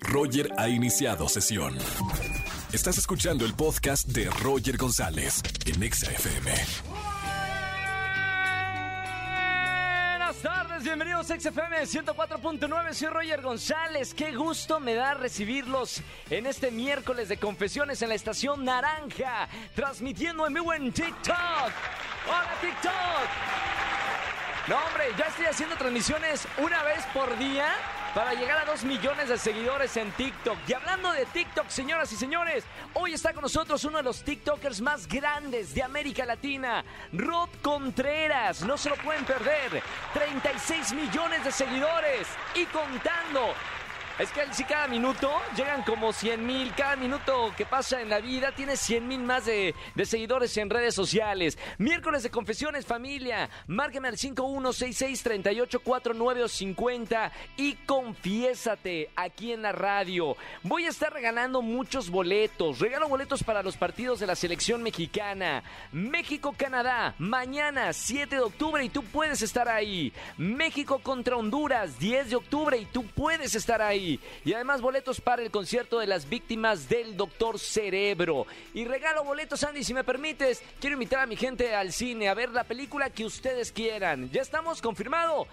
Roger ha iniciado sesión. Estás escuchando el podcast de Roger González en Exa FM. Buenas tardes, bienvenidos a XFM 104.9, soy Roger González. Qué gusto me da recibirlos en este miércoles de confesiones en la estación Naranja, transmitiendo en vivo en TikTok. ¡Hola TikTok! No, hombre, ya estoy haciendo transmisiones una vez por día para llegar a 2 millones de seguidores en TikTok. Y hablando de TikTok, señoras y señores, hoy está con nosotros uno de los TikTokers más grandes de América Latina, Rod Contreras. No se lo pueden perder. 36 millones de seguidores y contando. Es que si cada minuto llegan como 100 mil, cada minuto que pasa en la vida tiene 100 mil más de, seguidores en redes sociales. Miércoles de confesiones, familia. Márqueme al 5166384950 y confiésate aquí en la radio. Voy a estar regalando muchos boletos. Regalo boletos para los partidos de la selección mexicana. México-Canadá, mañana 7 de octubre y tú puedes estar ahí. México contra Honduras, 10 de octubre y tú puedes estar ahí. Y además boletos para el concierto de las víctimas del Doctor Cerebro. Y regalo boletos, Andy, si me permites. Quiero invitar a mi gente al cine a ver la película que ustedes quieran. ¿Ya estamos? ¿Confirmado?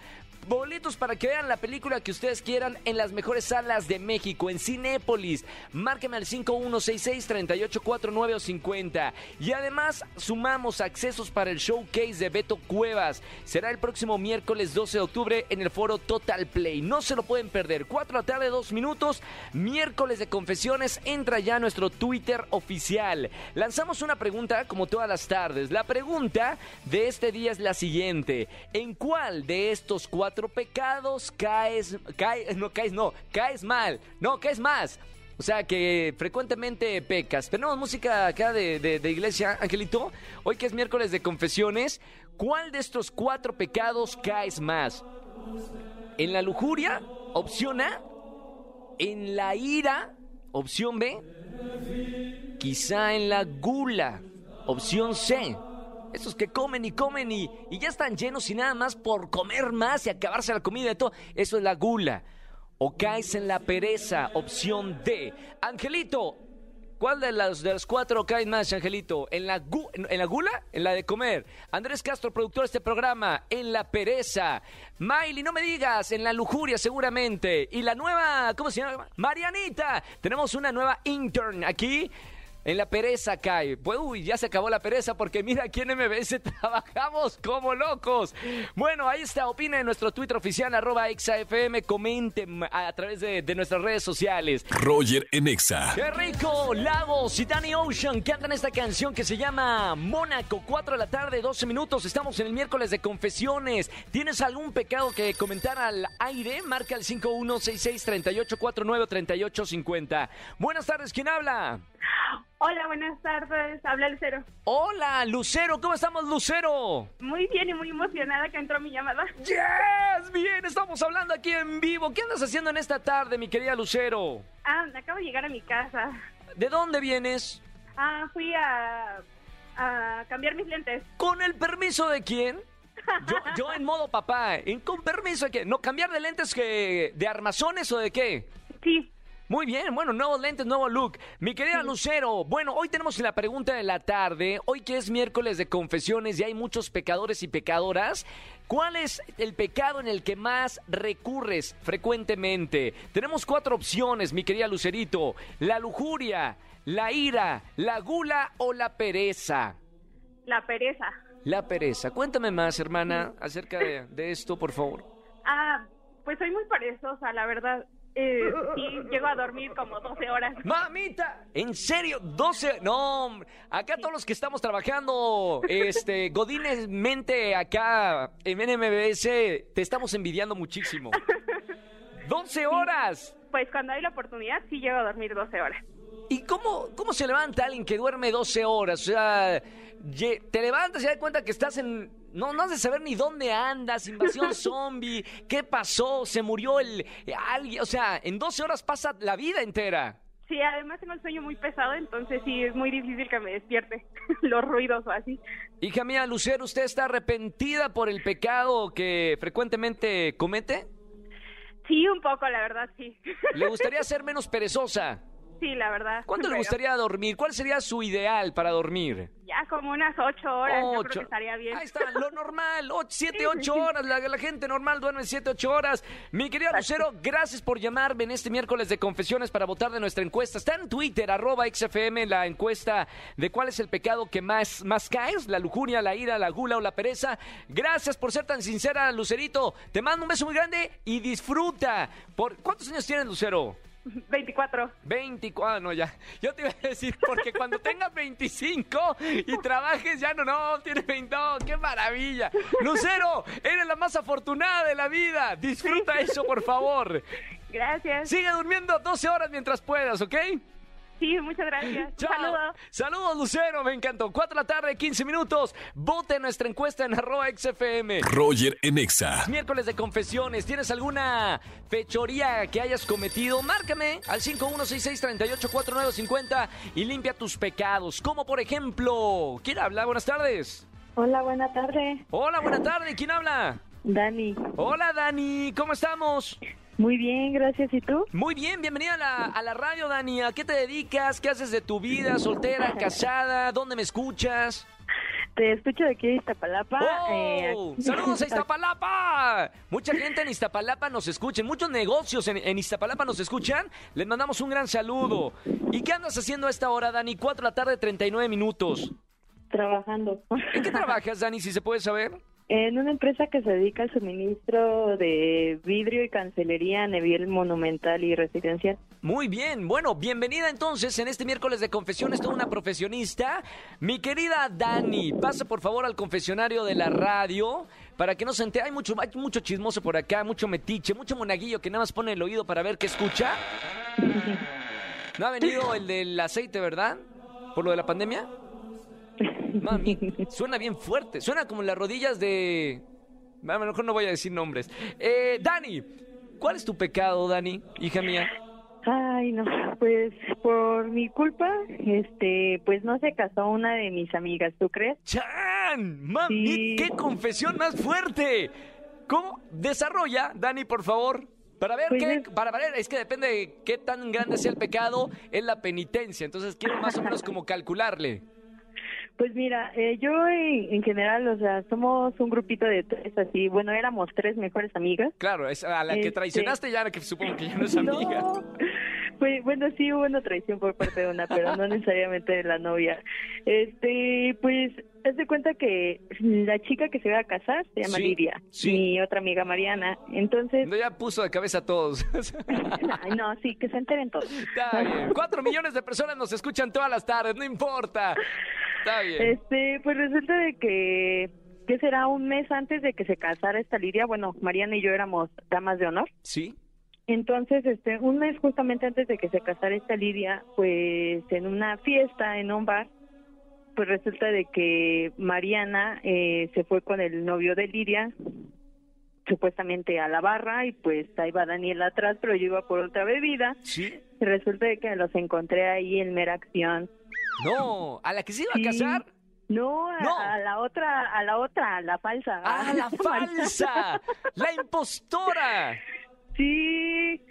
Boletos para que vean la película que ustedes quieran en las mejores salas de México, en Cinépolis. Márqueme al 5166-384950. Y además sumamos accesos para el showcase de Beto Cuevas. Será el próximo miércoles 12 de octubre en el foro Total Play. No se lo pueden perder. 4 de la tarde, 2 minutos. Miércoles de confesiones. Entra ya a nuestro Twitter oficial. Lanzamos una pregunta como todas las tardes. La pregunta de este día es la siguiente. ¿En cuál de estos cuatro pecados caes, caes, no caes, no, caes mal, no, caes más. O sea que frecuentemente pecas. Tenemos música acá de, de, de, iglesia, Angelito. Hoy que es miércoles de confesiones, ¿cuál de estos cuatro pecados caes más? ¿En la lujuria? Opción A. ¿En la ira? Opción B. Quizá en la gula. Opción C. Esos que comen y comen y, ya están llenos y nada más por comer más y acabarse la comida y todo. Eso es la gula. O caes en la pereza, opción D. Angelito, ¿cuál de las, de las cuatro caes más, Angelito? ¿En la, en, la gula? ¿En la de comer? Andrés Castro, productor de este programa, en la pereza. Miley, no me digas, en la lujuria seguramente. Y la nueva, ¿cómo se llama? Marianita. Tenemos una nueva intern aquí. En la pereza cae. Uy, ya se acabó la pereza porque mira, aquí en MBS trabajamos como locos. Bueno, ahí está. Opina en nuestro Twitter oficial, arroba ExaFM. Comenten a, través de, de, nuestras redes sociales. Roger en Exa. ¡Qué rico! Lagos y Danny Ocean cantan esta canción que se llama Mónaco. 4 de la tarde, 12 minutos. Estamos en el miércoles de confesiones. ¿Tienes algún pecado que comentar al aire? Marca el 5166-3849-3850. Buenas tardes, ¿quién habla? Hola, buenas tardes. Habla Lucero. Hola, Lucero. ¿Cómo estamos, Lucero? Muy bien y muy emocionada que entró mi llamada. ¡Yes! Bien, estamos hablando aquí en vivo. ¿Qué andas haciendo en esta tarde, mi querida Lucero? Ah, acabo de llegar a mi casa. ¿De dónde vienes? Ah, fui a, a cambiar mis lentes. ¿Con el permiso de quién? Yo, yo en modo papá. ¿En, ¿Con permiso de qué? ¿No cambiar de lentes que de armazones o de qué? Sí. Muy bien, bueno, nuevos lentes, nuevo look. Mi querida Lucero, bueno, hoy tenemos la pregunta de la tarde, hoy que es miércoles de confesiones y hay muchos pecadores y pecadoras, ¿cuál es el pecado en el que más recurres frecuentemente? Tenemos cuatro opciones, mi querida Lucerito, la lujuria, la ira, la gula o la pereza. La pereza. La pereza. Cuéntame más, hermana, acerca de, de esto, por favor. Ah, pues soy muy perezosa, la verdad. Eh, sí, llego a dormir como 12 horas. ¡Mamita! ¿En serio? ¿12? No, acá todos los que estamos trabajando, este, Godínez mente acá en NMBS, te estamos envidiando muchísimo. ¡12 horas! Pues cuando hay la oportunidad, sí llego a dormir 12 horas. ¿Y cómo, cómo se levanta alguien que duerme 12 horas? O sea, te levantas y das cuenta que estás en... No, no has de saber ni dónde andas, invasión zombie, qué pasó, se murió el... alguien, o sea, en 12 horas pasa la vida entera. Sí, además tengo el sueño muy pesado, entonces sí, es muy difícil que me despierte los ruidos o así. Hija mía, Lucero, ¿usted está arrepentida por el pecado que frecuentemente comete? Sí, un poco, la verdad, sí. ¿Le gustaría ser menos perezosa? Sí, la verdad. ¿Cuánto le gustaría dormir? ¿Cuál sería su ideal para dormir? Ya como unas ocho horas, yo creo que estaría bien. Ahí está, lo normal, ocho, siete, ocho horas. La, la gente normal duerme siete, ocho horas. Mi querida Lucero, gracias por llamarme en este miércoles de confesiones para votar de nuestra encuesta. Está en Twitter, arroba XFM, la encuesta de cuál es el pecado que más, más caes, la lujuria, la ira, la gula o la pereza. Gracias por ser tan sincera, Lucerito. Te mando un beso muy grande y disfruta. Por, ¿Cuántos años tienes, Lucero? 24. 24, ah, no, ya. Yo te iba a decir, porque cuando tengas 25 y trabajes, ya no, no, tienes 20, no, qué maravilla. Lucero, eres la más afortunada de la vida. Disfruta eso, por favor. Gracias. Sigue durmiendo 12 horas mientras puedas, ¿ok? Sí, muchas gracias. Chao. Saludos. Saludos, Lucero, me encantó. 4 de la tarde, 15 minutos. Vote en nuestra encuesta en arroba XFM. Roger en Exa. Miércoles de confesiones. ¿Tienes alguna fechoría que hayas cometido? Márcame al 5166384950 y limpia tus pecados. Como por ejemplo, ¿quién habla? Buenas tardes. Hola, buena tarde. Hola, buena tarde. ¿Quién habla? Dani. Hola, Dani. ¿Cómo estamos? Muy bien, gracias. ¿Y tú? Muy bien, bienvenida a la, a la radio, Dani. ¿A qué te dedicas? ¿Qué haces de tu vida? ¿Soltera? ¿Casada? ¿Dónde me escuchas? Te escucho de aquí de Iztapalapa. ¡Oh! eh, ¡Saludos a Iztapalapa! Mucha gente en Iztapalapa nos escucha, muchos negocios en, en Iztapalapa nos escuchan. Les mandamos un gran saludo. ¿Y qué andas haciendo a esta hora, Dani? 4 de la tarde, 39 minutos. Trabajando. ¿En qué trabajas, Dani, si se puede saber? En una empresa que se dedica al suministro de vidrio y cancelería a nivel monumental y residencial. Muy bien, bueno, bienvenida entonces en este miércoles de confesiones, toda una profesionista. Mi querida Dani, pasa por favor al confesionario de la radio para que no se entere. Hay mucho, hay mucho chismoso por acá, mucho metiche, mucho monaguillo que nada más pone el oído para ver qué escucha. ¿No ha venido el del aceite, verdad? ¿Por lo de la pandemia? Mami, suena bien fuerte. Suena como las rodillas de. A lo mejor no voy a decir nombres. Eh, Dani, ¿cuál es tu pecado, Dani, hija mía? Ay, no, pues por mi culpa, este, pues no se casó una de mis amigas, ¿tú crees? ¡Chan! ¡Mami! Sí. ¡Qué confesión más fuerte! ¿Cómo? Desarrolla, Dani, por favor. Para ver Pues qué, es- para ver, es que depende de qué tan grande sea el pecado, es la penitencia. Entonces quiero más o menos como calcularle. Pues mira, eh, yo en, en general, o sea, somos un grupito de tres así, bueno, éramos tres mejores amigas. Claro, es a la que Este- traicionaste ya, que supongo que ya no es amiga. No, pues bueno, sí hubo una traición por parte de una, pero no necesariamente de la novia. Este, pues, haz de cuenta que la chica que se va a casar se llama Sí, Lidia, sí. mi otra amiga Mariana. Entonces, No, ya puso de cabeza a todos. no, sí, que se enteren todos. Está bien. Cuatro millones de personas nos escuchan todas las tardes, no importa. Está bien. Este, pues resulta de que, que será un mes antes de que se casara esta Lidia, bueno, Mariana y yo éramos damas de honor. ¿Sí? Entonces, este, un mes justamente antes de que se casara esta Lidia, pues en una fiesta, en un bar, pues resulta de que Mariana eh, se fue con el novio de Lidia, supuestamente a la barra, y pues ahí va Daniel atrás, pero yo iba por otra bebida. ¿Sí? Y resulta de que los encontré ahí en mera acción. No, ¿a la que se iba a casar? No, a, No. a la otra, a la otra, a la falsa. ¡Ah, la falsa! ¡La impostora! Sí,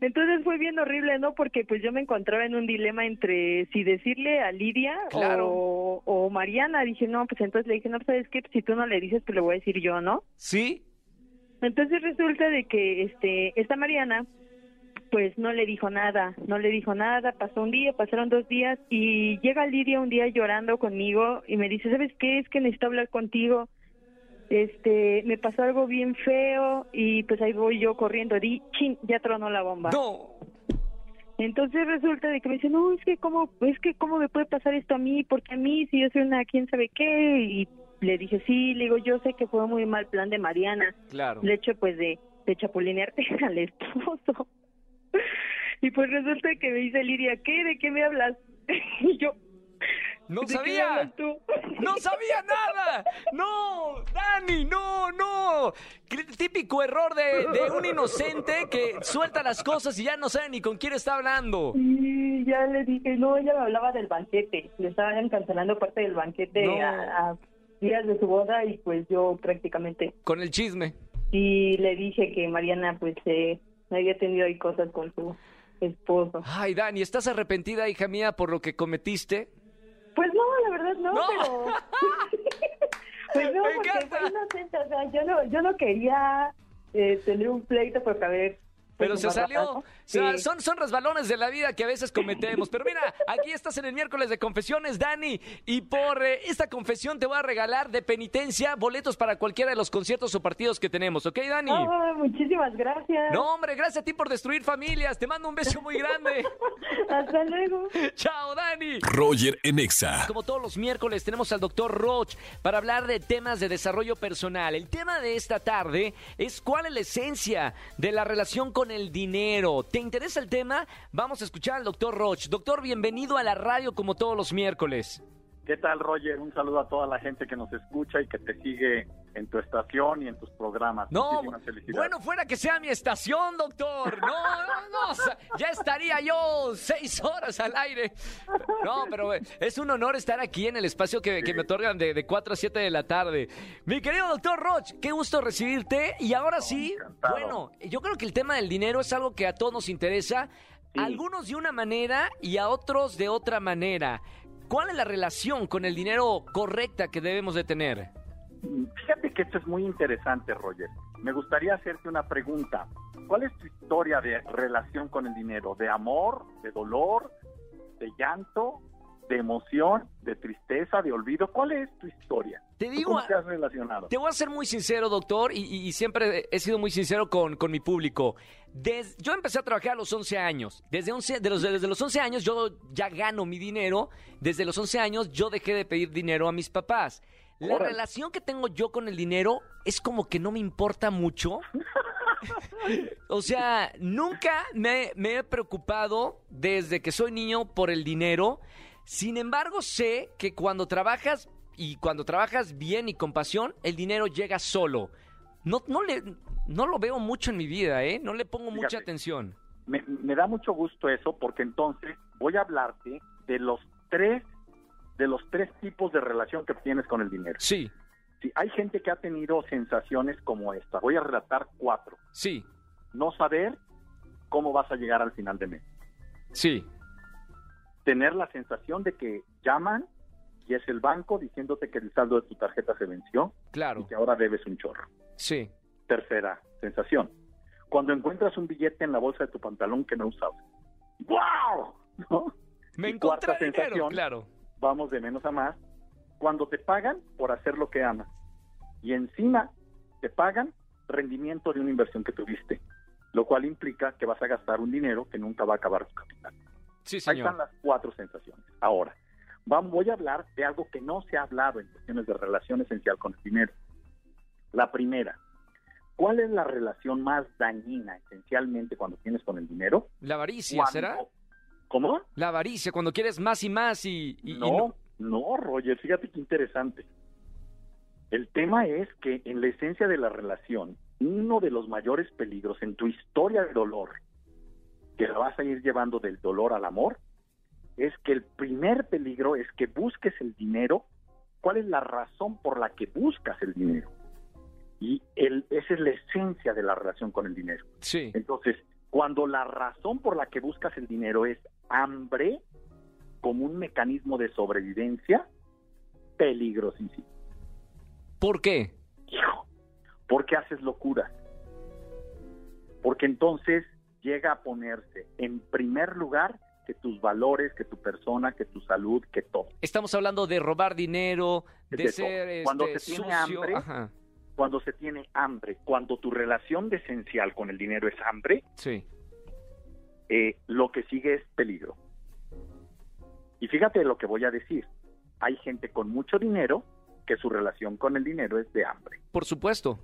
entonces fue bien horrible, ¿no? Porque pues yo me encontraba en un dilema entre si decirle a Lidia Claro. o, o Mariana. Dije, no, pues entonces le dije, no, ¿sabes qué? Si tú no le dices, pues le voy a decir yo, ¿no? ¿Sí? Entonces resulta de que este esta Mariana pues no le dijo nada, no le dijo nada, pasó un día, pasaron dos días y llega Lidia un día llorando conmigo y me dice, ¿sabes qué? Es que necesito hablar contigo. Este, me pasó algo bien feo y pues ahí voy yo corriendo, di, chin, ya tronó la bomba. No. Entonces resulta de que me dice, no, es que cómo, es que cómo me puede pasar esto a mí, porque a mí si yo soy una quién sabe qué y le dije, sí, le digo, yo sé que fue muy mal plan de Mariana, Claro. el hecho pues de, de chapulinearte al esposo. Y pues resulta que me dice Lidia, ¿qué? ¿De qué me hablas? Y yo, ¡No ¿de qué me sabía! tú? ¡No sabía nada! ¡No! ¡Dani, no, no! Típico error de, de un inocente que suelta las cosas y ya no sabe ni con quién está hablando. Y ya le dije, no, ella me hablaba del banquete, le estaban cancelando parte del banquete No. a, a días de su boda y pues yo prácticamente Con el chisme. y le dije que Mariana pues se había tenido ahí cosas con su esposo. Ay, Dani, ¿estás arrepentida, hija mía, por lo que cometiste? Pues no, la verdad no, No. pero... pues no, Me porque encanta. fue inocente, o sea, yo no, yo no quería eh, tener un pleito porque a ver... pues, Pero se salió. Garrapazo. O sea, Sí. son, son resbalones de la vida que a veces cometemos. Pero mira, aquí estás en el miércoles de confesiones, Dani. Y por eh, esta confesión te voy a regalar de penitencia boletos para cualquiera de los conciertos o partidos que tenemos. ¿Ok, Dani? Ah, muchísimas gracias. No, hombre, gracias a ti por destruir familias. Te mando un beso muy grande. Hasta luego. Chao, Dani. Roger en Exa. Como todos los miércoles tenemos al doctor Roch para hablar de temas de desarrollo personal. El tema de esta tarde es cuál es la esencia de la relación con el dinero. ¿Te interesa el tema? Vamos a escuchar al doctor Roch. Doctor, bienvenido a la radio como todos los miércoles. ¿Qué tal, Roger? Un saludo a toda la gente que nos escucha y que te sigue en tu estación y en tus programas. No, bueno, fuera que sea mi estación, doctor. No, no, no. ya estaría yo seis horas al aire. No, pero eh, es un honor estar aquí en el espacio que, que me otorgan de, de 4 a 7 de la tarde. Mi querido doctor Roch, qué gusto recibirte. Y ahora sí, encantado. bueno, yo creo que el tema del dinero es algo que a todos nos interesa. Sí. A algunos de una manera y a otros de otra manera. ¿Cuál es la relación con el dinero correcta que debemos de tener? Fíjate que esto es muy interesante, Roger. Me gustaría hacerte una pregunta. ¿Cuál es tu historia de relación con el dinero? ¿De amor, de dolor, de llanto, de emoción, de tristeza, de olvido? ¿Cuál es tu historia? Te ¿Tú digo, ¿Cómo te has relacionado? Te voy a ser muy sincero, doctor, y, y- y siempre he sido muy sincero con, con mi público. Des- yo empecé a trabajar a los 11 años. Desde, 11, de los, desde los 11 años yo ya gano mi dinero. Desde los 11 años yo dejé de pedir dinero a mis papás. La Órale. relación que tengo yo con el dinero es como que no me importa mucho. o sea, nunca me, me he preocupado desde que soy niño por el dinero. Sin embargo, sé que cuando trabajas y cuando trabajas bien y con pasión, el dinero llega solo. No, no, le, no lo veo mucho en mi vida, ¿eh? No le pongo mucha atención. Me, me da mucho gusto eso porque entonces voy a hablarte de los tres de los tres tipos de relación que tienes con el dinero. Sí, Sí, hay gente que ha tenido sensaciones como esta. Voy a relatar cuatro. sí, No saber cómo vas a llegar al final de mes. sí. Tener la sensación de que llaman y es el banco diciéndote que el saldo de tu tarjeta se venció y Claro, que ahora debes un chorro. sí. Tercera sensación. Cuando encuentras un billete en la bolsa de tu pantalón que no usabas. ¡Wow! ¿No? Me Y encontré cuarta dinero, sensación. claro. vamos de menos a más, cuando te pagan por hacer lo que amas. Y encima te pagan rendimiento de una inversión que tuviste, lo cual implica que vas a gastar un dinero que nunca va a acabar tu capital. Sí, Ahí señor. están las cuatro sensaciones. Ahora, vam- voy a hablar de algo que no se ha hablado en cuestiones de relación esencial con el dinero. La primera, ¿cuál es la relación más dañina esencialmente cuando tienes con el dinero? La avaricia, Cuando- ¿será? ¿Cómo? La avaricia, cuando quieres más y más y... y- y no, no, Roger, fíjate qué interesante. El tema es que en la esencia de la relación, uno de los mayores peligros en tu historia de dolor, que la vas a ir llevando del dolor al amor, es que el primer peligro es que busques el dinero. ¿Cuál es la razón por la que buscas el dinero? Y el, esa es la esencia de la relación con el dinero. Sí, Entonces, cuando la razón por la que buscas el dinero es hambre como un mecanismo de sobrevivencia, peligrosísimo. ¿por qué? Hijo, ¿por qué haces locuras? Porque entonces llega a ponerse en primer lugar que tus valores, que tu persona, que tu salud, que todo. Estamos hablando de robar dinero, de, De ser. Cuando este, se tiene sucio. hambre, Ajá, Cuando se tiene hambre, cuando tu relación de esencial con el dinero es hambre, sí. eh, lo que sigue es peligro. Y fíjate lo que voy a decir. Hay gente con mucho dinero que su relación con el dinero es de hambre. Por supuesto.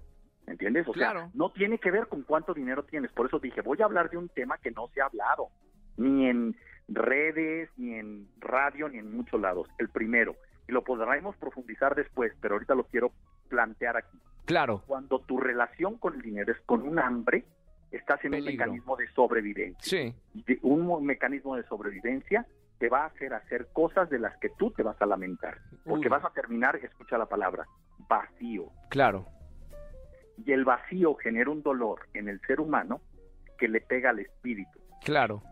¿Entiendes? O sea, Claro. no tiene que ver con cuánto dinero tienes. Por eso dije, voy a hablar de un tema que no se ha hablado, ni en redes, ni en radio, ni en muchos lados. El primero, y lo podremos profundizar después, pero ahorita lo quiero plantear aquí. Claro. Cuando tu relación con el dinero es con un hambre, estás en un mecanismo de sobrevivencia. Sí. De- un mo- mecanismo de sobrevivencia te va a hacer hacer cosas de las que tú te vas a lamentar. Porque Uy. vas a terminar, escucha la palabra, vacío. Claro. Y el vacío genera un dolor en el ser humano que le pega al espíritu. Claro.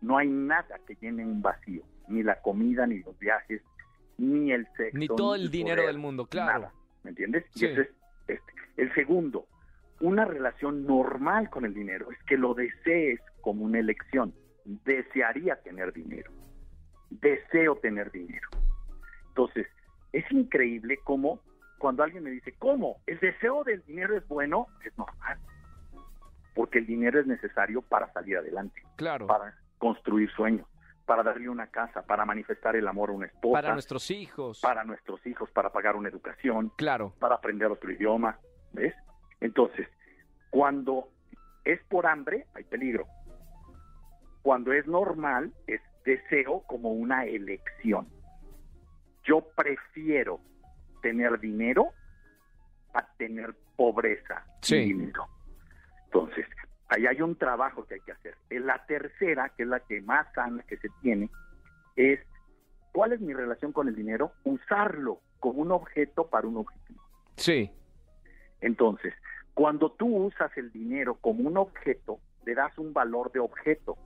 No hay nada que llene un vacío, ni la comida, ni los viajes, ni el sexo. Ni todo ni el dinero poder, del mundo, claro. Nada, ¿me entiendes? Sí. Y ese es este. El segundo, una relación normal con el dinero es que lo desees como una elección. Desearía tener dinero. Deseo tener dinero. Entonces, es increíble cómo cuando alguien me dice, ¿cómo? ¿El deseo del dinero es bueno? Es normal. Porque el dinero es necesario para salir adelante, Claro. para construir sueños, para darle una casa, para manifestar el amor a una esposa, Para nuestros hijos. para nuestros hijos, para pagar una educación, Claro. para aprender otro idioma, ¿ves? Entonces, cuando es por hambre, hay peligro. Cuando es normal, es deseo como una elección. Yo prefiero tener dinero a tener pobreza Sí. y dinero. Entonces, ahí hay un trabajo que hay que hacer. La tercera, que es la que más sana que se tiene, es ¿cuál es mi relación con el dinero? Usarlo como un objeto para un objetivo. Sí. Entonces, cuando tú usas el dinero como un objeto, le das un valor de objeto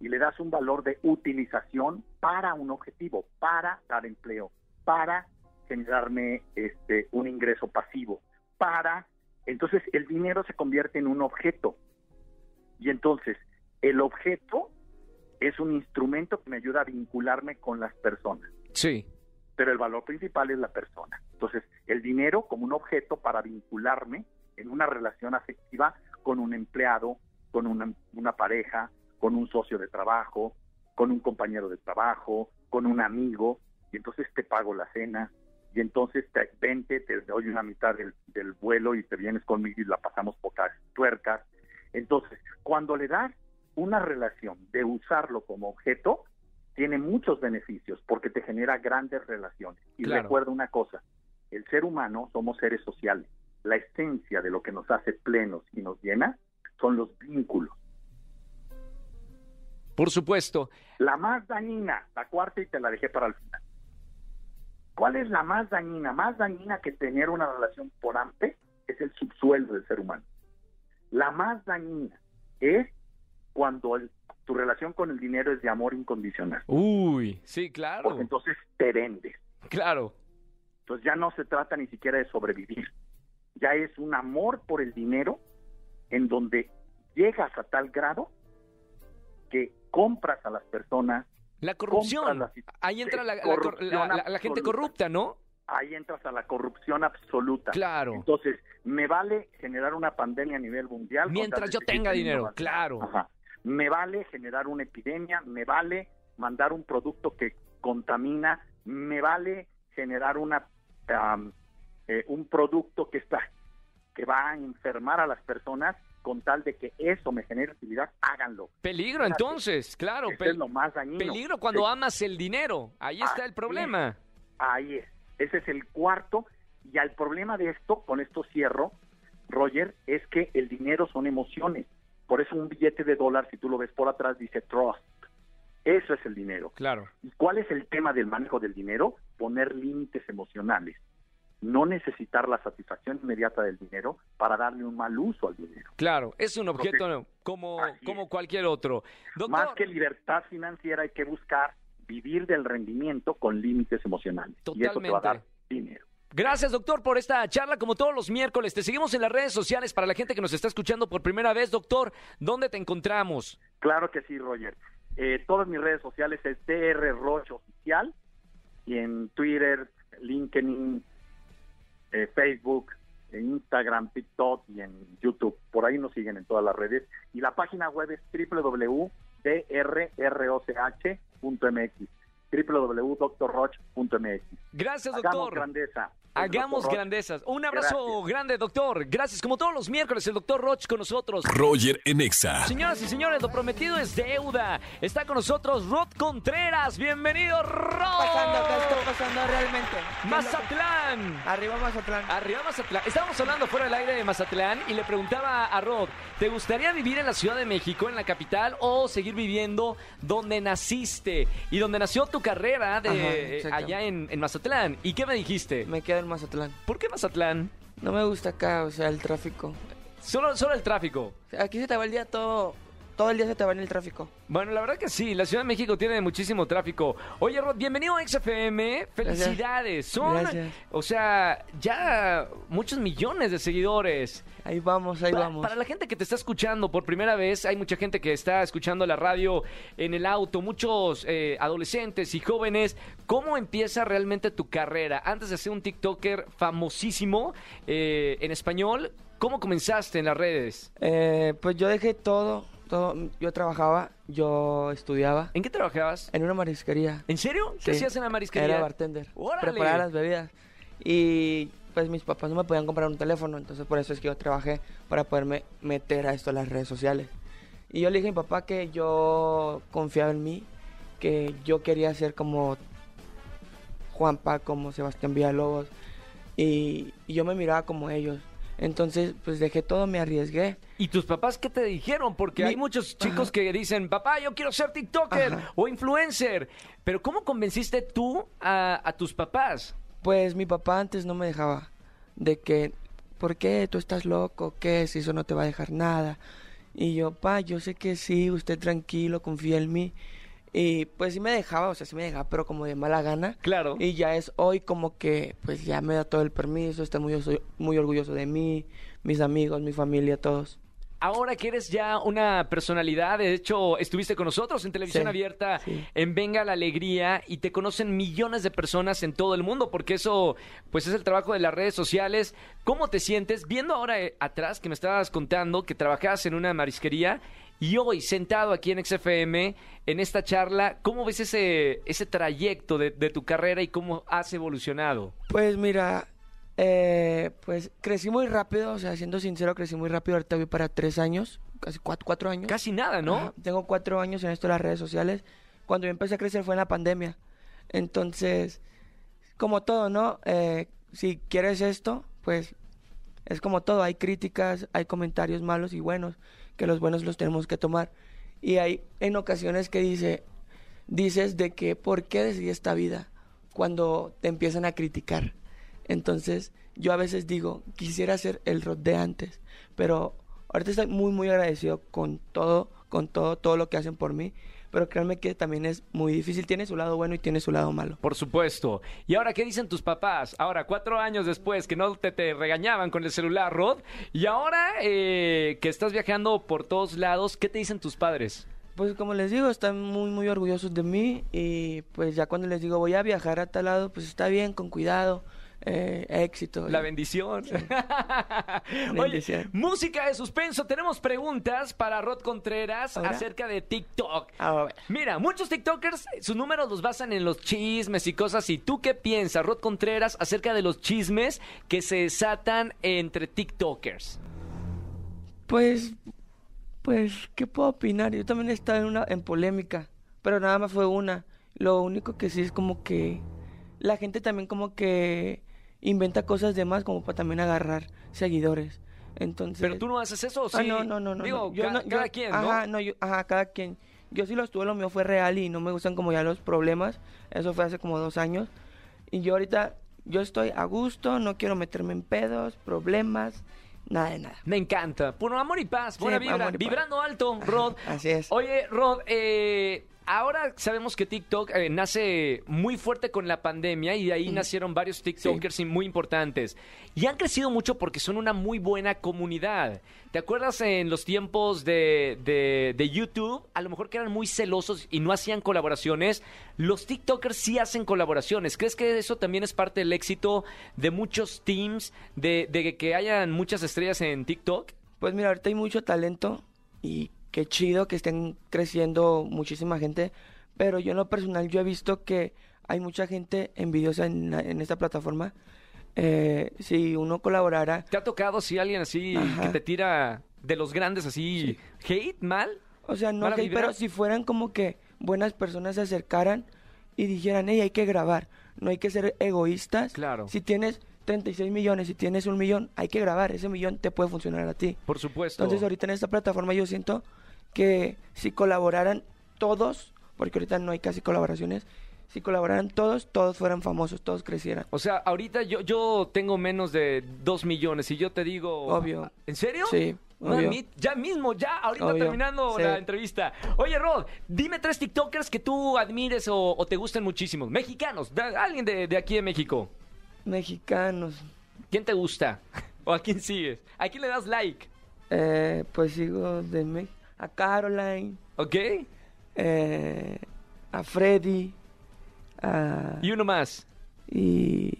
y le das un valor de utilización para un objetivo, para dar empleo, para generarme este un ingreso pasivo, para entonces el dinero se convierte en un objeto. Y entonces el objeto es un instrumento que me ayuda a vincularme con las personas Sí. pero el valor principal es la persona. Entonces, el dinero como un objeto para vincularme en una relación afectiva con un empleado, con una, una pareja, con un socio de trabajo, con un compañero de trabajo, con un amigo, y entonces te pago la cena, y entonces te vente, te doy una mitad del, del vuelo y te vienes conmigo y la pasamos pocas tuercas. Entonces, cuando le das una relación de usarlo como objeto, tiene muchos beneficios porque te genera grandes relaciones. Y Claro. recuerda una cosa, el ser humano somos seres sociales. La esencia de lo que nos hace plenos y nos llena son los vínculos. Por supuesto. La más dañina, la cuarta y te la dejé para el final. ¿Cuál es la más dañina? Más dañina que tener una relación por hambre es el subsueldo del ser humano. La más dañina es cuando el- tu relación con el dinero es de amor incondicional. Uy, sí, claro. Porque entonces te vendes. Claro. Entonces ya no se trata ni siquiera de sobrevivir. Ya es un amor por el dinero en donde llegas a tal grado que compras a las personas, La corrupción. La- Ahí entra la, gente corrupta, ¿no? ahí entras a la corrupción absoluta. Claro. Entonces, me vale generar una pandemia a nivel mundial. Mientras yo tenga dinero, claro. Ajá. Me vale generar una epidemia, me vale mandar un producto que contamina, me vale generar una eh, un producto que está que va a enfermar a las personas con tal de que eso me genere utilidad, háganlo. Peligro, Fíjate, entonces, claro. Pe- es lo más dañino. peligro cuando Sí. amas el dinero. Ahí está el problema. Ahí es. Ese es el cuarto. Y al problema de esto, con esto cierro, Roger, es que el dinero son emociones. Por eso un billete de dólar, si tú lo ves por atrás, dice trust. Eso es el dinero. Claro. ¿Y cuál es el tema del manejo del dinero? Poner límites emocionales. No necesitar la satisfacción inmediata del dinero para darle un mal uso al dinero. Claro, es un objeto como, como cualquier otro. Doctor, Más que libertad financiera hay que buscar vivir del rendimiento con límites emocionales. Y eso te va a dar Totalmente. dinero. Gracias, doctor, por esta charla como todos los miércoles. Te seguimos en las redes sociales para la gente que nos está escuchando por primera vez. Doctor, ¿dónde te encontramos? Claro que sí, Roger. Eh, todas mis redes sociales es DR Roche Oficial y en Twitter, LinkedIn, eh, Facebook, en Instagram, TikTok y en YouTube. Por ahí nos siguen en todas las redes. Y la página web es www.drroch.mx www.drroch.mx Gracias, Hagamos doctor. grandeza. Hagamos grandezas. Un abrazo Gracias. grande, doctor. Gracias. Como todos los miércoles, el doctor Roch con nosotros. Roger en Exa. Señoras y señores, lo prometido es deuda. Está con nosotros Rod Contreras. Bienvenido, Rod. pasando? ¿Qué está pasando realmente? ¿Qué es lo Mazatlán. Arriba Mazatlán. Arriba Mazatlán. Estábamos hablando fuera del aire de Mazatlán y le preguntaba a Rod, ¿te gustaría vivir en la Ciudad de México, en la capital, o seguir viviendo donde naciste y donde nació tu carrera de Ajá, eh, allá en, en Mazatlán? ¿Y qué me dijiste? Me quedo en Mazatlán. ¿Por qué Mazatlán? No me gusta acá, o sea, el tráfico. Solo, solo el tráfico. Aquí se te va el día todo, todo el día se te va en el tráfico. Bueno, la verdad que sí, la Ciudad de México tiene muchísimo tráfico. Oye, Rod, bienvenido a XFM. Felicidades. Son, Gracias. o sea, ya muchos millones de seguidores. Ahí vamos, ahí vamos. Para la gente que te está escuchando por primera vez, hay mucha gente que está escuchando la radio en el auto, muchos eh, adolescentes y jóvenes. ¿Cómo empieza realmente tu carrera? Antes de ser un TikToker famosísimo eh, en español, ¿cómo comenzaste en las redes? Eh, pues yo dejé todo, todo. Yo trabajaba, yo estudiaba ¿En qué trabajabas? en una marisquería. ¿En serio? ¿Qué Sí. hacías en la marisquería? Era bartender. ¡Órale! Preparaba las bebidas. Y pues mis papás no me podían comprar un teléfono, entonces por eso es que yo trabajé para poderme meter a esto en las redes sociales. Y yo le dije a mi papá que yo confiaba en mí, que yo quería ser como Juanpa, como Sebastián Villalobos, y, y yo me miraba como ellos. Entonces, pues dejé todo, me arriesgué. ¿Y tus papás qué te dijeron? Porque Mi- hay muchos chicos Ajá. que dicen, papá, yo quiero ser TikToker Ajá. o influencer. Pero ¿cómo convenciste tú a, a tus papás? Pues mi papá antes no me dejaba de que, ¿por qué? ¿Tú estás loco? ¿Qué? Si eso no te va a dejar nada. Y yo, pa, yo sé que sí, usted tranquilo, confía en mí. Y pues sí me dejaba, o sea, sí me dejaba, pero como de mala gana. Claro. Y ya es hoy como que, pues ya me da todo el permiso, está muy, orgulloso de mí, mis amigos, mi familia, todos. Ahora que eres ya una personalidad, de hecho, estuviste con nosotros en televisión Sí, abierta sí. en Venga la Alegría y te conocen millones de personas en todo el mundo, porque eso, pues es el trabajo de las redes sociales. ¿Cómo te sientes viendo ahora eh, atrás que me estabas contando que trabajabas en una marisquería y hoy sentado aquí en XFM en esta charla, cómo ves ese, ese trayecto de, de tu carrera y cómo has evolucionado? Pues mira, eh, pues crecí muy rápido, o sea, siendo sincero, crecí muy rápido. Ahorita voy para tres años, casi cuatro, cuatro años. Casi nada, ¿no? Ajá, Tengo cuatro años en esto de las redes sociales. Cuando yo empecé a crecer fue en la pandemia. Entonces, como todo, ¿no? Eh, si quieres esto, pues es como todo. Hay críticas, hay comentarios malos y buenos, que los buenos los tenemos que tomar. Y hay en ocasiones que dice, dices de que, ¿por qué decidí esta vida? Cuando te empiezan a criticar. Entonces, yo a veces digo, quisiera ser el Rod de antes, pero ahorita estoy muy, muy agradecido con todo, con todo, todo lo que hacen por mí, pero créanme que también es muy difícil, tiene su lado bueno y tiene su lado malo. Por supuesto. ¿Y ahora qué dicen tus papás? Ahora, cuatro años después, que no te, te regañaban con el celular, Rod. Y ahora eh, que estás viajando por todos lados, ¿qué te dicen tus padres? Pues como les digo, están muy, muy orgullosos de mí y pues ya cuando les digo voy a viajar a tal lado, pues está bien, con cuidado, eh, éxito. La bendición. Bendición. música de suspenso. Tenemos preguntas para Rod Contreras ¿Ahora? acerca de TikTok. A ver. Mira, muchos TikTokers, sus números los basan en los chismes y cosas así. ¿Tú qué piensas, Rod Contreras, acerca de los chismes que se desatan entre TikTokers? Pues, pues, ¿qué puedo opinar? Yo también he estado en una, en polémica, pero nada más fue una. Lo único que sí es como que la gente también como que inventa cosas de más como para también agarrar seguidores. Entonces. Pero tú no haces eso, ¿o sí. Ah, no, no, no, no. Digo, no. Yo ca- no- yo- cada quien. Ajá, no, yo, ajá, cada quien. Yo sí lo estuve, lo mío fue real y no me gustan como ya los problemas. Eso fue hace como dos años. Y yo ahorita, yo estoy a gusto, no quiero meterme en pedos, problemas, nada de nada. Me encanta. Puro amor y paz. Buena Sí, vibra. amor y paz. Vibrando alto, Rod. Así es. Oye, Rod, eh, ahora sabemos que TikTok eh, nace muy fuerte con la pandemia y de ahí nacieron varios TikTokers muy importantes. Y han crecido mucho porque son una muy buena comunidad. ¿Te acuerdas en los tiempos de, de- de YouTube? A lo mejor que eran muy celosos y no hacían colaboraciones. Los TikTokers sí hacen colaboraciones. ¿Crees que eso también es parte del éxito de muchos teams, de, de que hayan muchas estrellas en TikTok? Pues mira, ahorita hay mucho talento y qué chido que estén creciendo muchísima gente, pero yo en lo personal yo he visto que hay mucha gente envidiosa en, en esta plataforma. Eh, si uno colaborara, ¿Te ha tocado si alguien así Ajá. que te tira de los grandes así hate mal? o sea, no ¿Mala hate, pero si fueran como que buenas personas se acercaran y dijeran, hey, hay que grabar, no hay que ser egoístas. Claro. Si tienes 36 millones, si tienes un millón, hay que grabar, ese millón te puede funcionar a ti. Por supuesto. Entonces ahorita en esta plataforma yo siento que si colaboraran todos, porque ahorita no hay casi colaboraciones, si colaboraran todos, todos fueran famosos, todos crecieran. O sea, ahorita yo, yo tengo menos de dos millones y yo te digo... Obvio. ¿En serio? Sí, obvio. ya mismo, ya, ahorita Obvio, terminando sí. la entrevista. Oye, Rod, dime tres TikTokers que tú admires o, o te gusten muchísimo. Mexicanos, alguien de, de aquí de México. Mexicanos. ¿Quién te gusta? ¿O a quién sigues? ¿A quién le das like? Eh, pues sigo de México. A Caroline, ¿Ok? eh, a Freddy, a, Y uno más. y,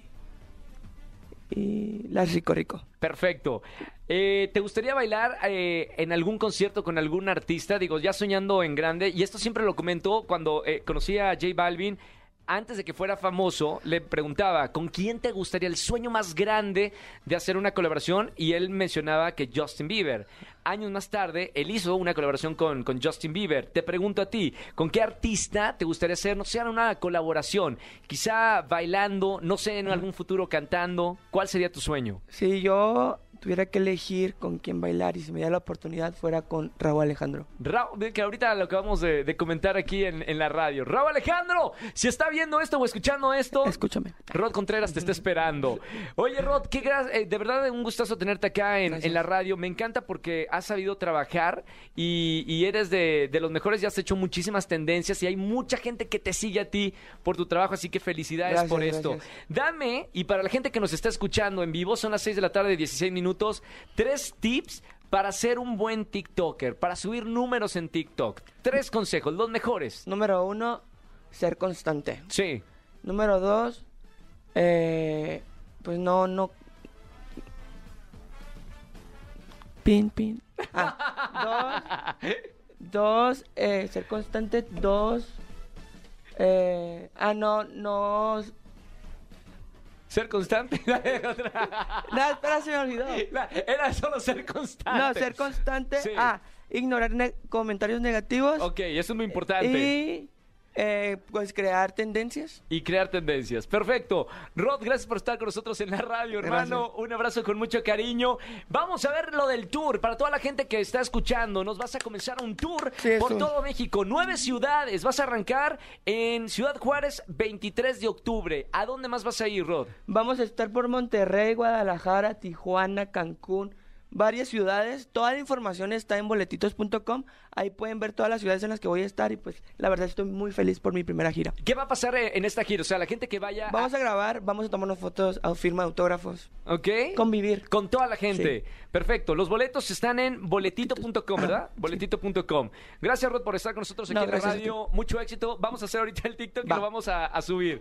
y la Rico Rico. Perfecto. Eh, ¿Te gustaría bailar eh, en algún concierto con algún artista? Digo, ya soñando en grande. Y esto siempre lo comentó cuando eh, conocí a J Balvin. Antes de que fuera famoso, le preguntaba, ¿con quién te gustaría el sueño más grande de hacer una colaboración? Y él mencionaba que Justin Bieber. Años más tarde, él hizo una colaboración con, con Justin Bieber. Te pregunto a ti, ¿con qué artista te gustaría hacer, no sé, una colaboración? Quizá bailando, no sé, en algún futuro cantando. ¿Cuál sería tu sueño? Si yo tuviera que elegir con quién bailar y si me diera la oportunidad, fuera con Raúl Alejandro. Raúl, que ahorita lo acabamos de, de comentar aquí en, en la radio. Raúl Alejandro, si está viendo esto o escuchando esto, Escúchame. Rod Contreras te está esperando. Oye, Rod, qué eh, de verdad un gustazo tenerte acá en, en la radio. Me encanta porque has sabido trabajar y, y eres de, de los mejores. Ya has hecho muchísimas tendencias y hay mucha gente que te sigue a ti por tu trabajo. Así que felicidades Gracias, por esto. gracias. Dame, y para la gente que nos está escuchando en vivo, son las 6 de la tarde, 16 minutos, tres tips para ser un buen TikToker, para subir números en TikTok. Tres consejos, los mejores. Número uno, ser constante. Sí. Número dos, eh, pues no, no. Pin, pin. Ah, dos, dos, eh, ser constante. Dos, eh, ah, no, no. Ser constante. No, espera, se me olvidó. La- Era solo ser constante. No, ser constante. Sí. Ah, ignorar ne- comentarios negativos. Ok, eso es muy importante. Y, eh, pues, crear tendencias. Y crear tendencias. Perfecto. Rod, gracias por estar con nosotros en la radio, hermano. Gracias. Un abrazo con mucho cariño. Vamos a ver lo del tour. Para toda la gente que está escuchando, nos vas a comenzar un tour Sí, por todo México. Nueve ciudades. Vas a arrancar en Ciudad Juárez, 23 de octubre. ¿A dónde más vas a ir, Rod? Vamos a estar por Monterrey, Guadalajara, Tijuana, Cancún, varias ciudades. Toda la información está en boletitos.com. Ahí pueden ver todas las ciudades en las que voy a estar y pues la verdad estoy muy feliz por mi primera gira. ¿Qué va a pasar en esta gira? O sea, la gente que vaya. Vamos a grabar, vamos a tomarnos fotos, a firma de autógrafos, ¿Ok? convivir. Con toda la gente. Perfecto. Los boletos están en boletito.com, ¿verdad? Boletito.com. Gracias, Rod, por estar con nosotros aquí No, en la radio. Mucho éxito. Vamos a hacer ahorita el TikTok y lo vamos a, a subir.